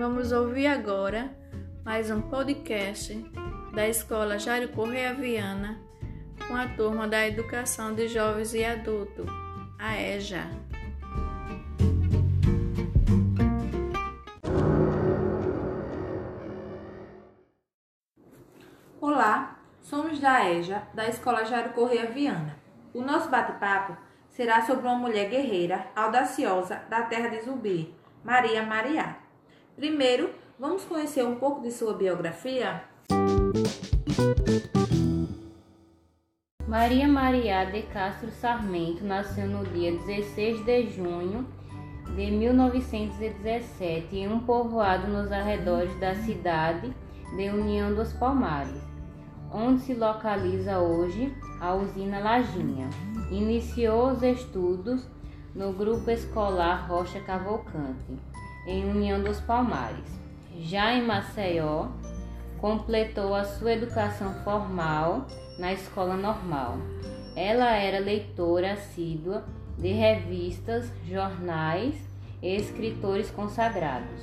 Vamos ouvir agora mais um podcast da Escola Jairo Correia Viana com a turma da Educação de Jovens e Adultos, a EJA. Olá, somos da EJA, da Escola Jairo Correia Viana. O nosso bate-papo será sobre uma mulher guerreira, audaciosa, da terra de Zumbi, Maria Mariá. Primeiro, vamos conhecer um pouco de sua biografia? Maria Maria de Castro Sarmento nasceu no dia 16 de junho de 1917 em um povoado nos arredores da cidade de União dos Palmares, onde se localiza hoje a usina Lajinha. Iniciou os estudos no grupo escolar Rocha Cavalcante em União dos Palmares. Já em Maceió, completou a sua educação formal na escola normal. Ela era leitora assídua de revistas, jornais e escritores consagrados.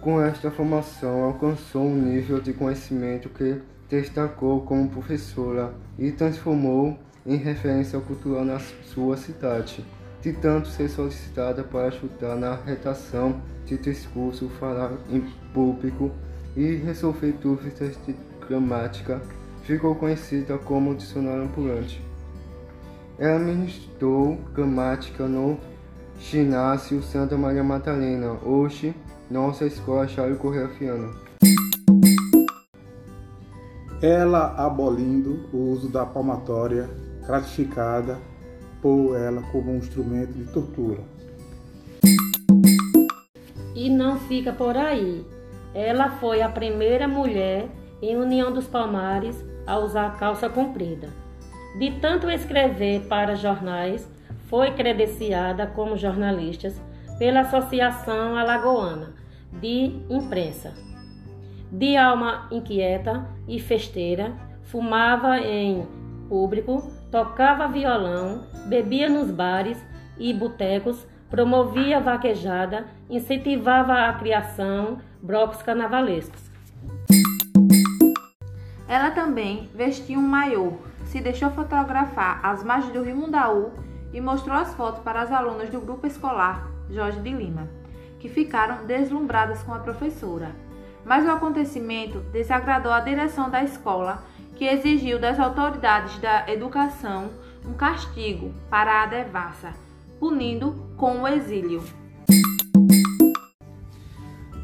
Com esta formação, alcançou um nível de conhecimento que destacou como professora e transformou em referência cultural na sua cidade de tanto ser solicitada para ajudar na redação de discurso, falar em público e resolver dúvidas de gramática, ficou conhecida como dicionário ambulante. Ela ministrou gramática no ginásio Santa Maria Madalena, hoje nossa escola Charles Correia Fiano. Ela abolindo o uso da palmatória gratificada por ela como um instrumento de tortura. E não fica por aí. Ela foi a primeira mulher em União dos Palmares a usar calça comprida. De tanto escrever para jornais, foi credenciada como jornalista pela Associação Alagoana de Imprensa. De alma inquieta e festeira, fumava em público, tocava violão, bebia nos bares e botecos, promovia vaquejada, incentivava a criação, blocos carnavalescos. Ela também vestia um maiô, se deixou fotografar às margens do Rio Mundaú e mostrou as fotos para as alunas do grupo escolar Jorge de Lima, que ficaram deslumbradas com a professora. Mas o acontecimento desagradou a direção da escola que exigiu das autoridades da educação um castigo para a devassa, punindo com o exílio.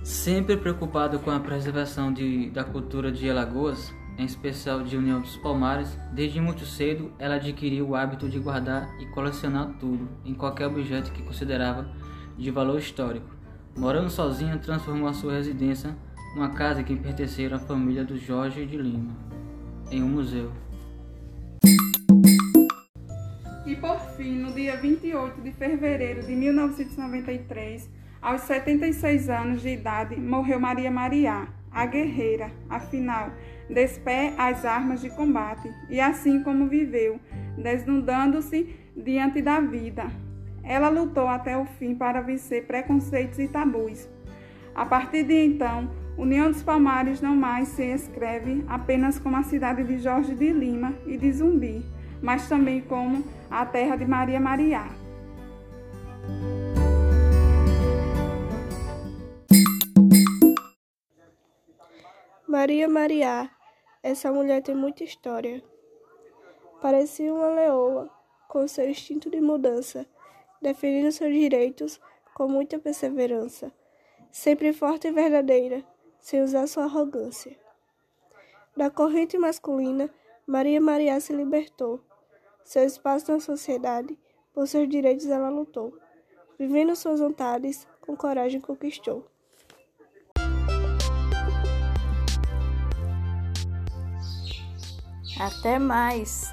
Sempre preocupado com a preservação de, da cultura de Alagoas, em especial de União dos Palmares, desde muito cedo ela adquiriu o hábito de guardar e colecionar tudo, em qualquer objeto que considerava de valor histórico. Morando sozinha, transformou a sua residência numa casa que pertenceu à família do Jorge de Lima em um museu. E por fim, no dia 28 de fevereiro de 1993, aos 76 anos de idade, morreu Maria Mariá, a guerreira, afinal, despé as armas de combate, e assim como viveu, desnudando-se diante da vida. Ela lutou até o fim para vencer preconceitos e tabus. A partir de então, União dos Palmares não mais se escreve apenas como a cidade de Jorge de Lima e de Zumbi, mas também como a terra de Maria Mariá. Maria Mariá, essa mulher tem muita história. Parecia uma leoa, com seu instinto de mudança, defendendo seus direitos com muita perseverança, sempre forte e verdadeira sem usar sua arrogância. Da corrente masculina, Maria Maria se libertou. Seu espaço na sociedade, por seus direitos ela lutou. Vivendo suas vontades, com coragem conquistou. Até mais!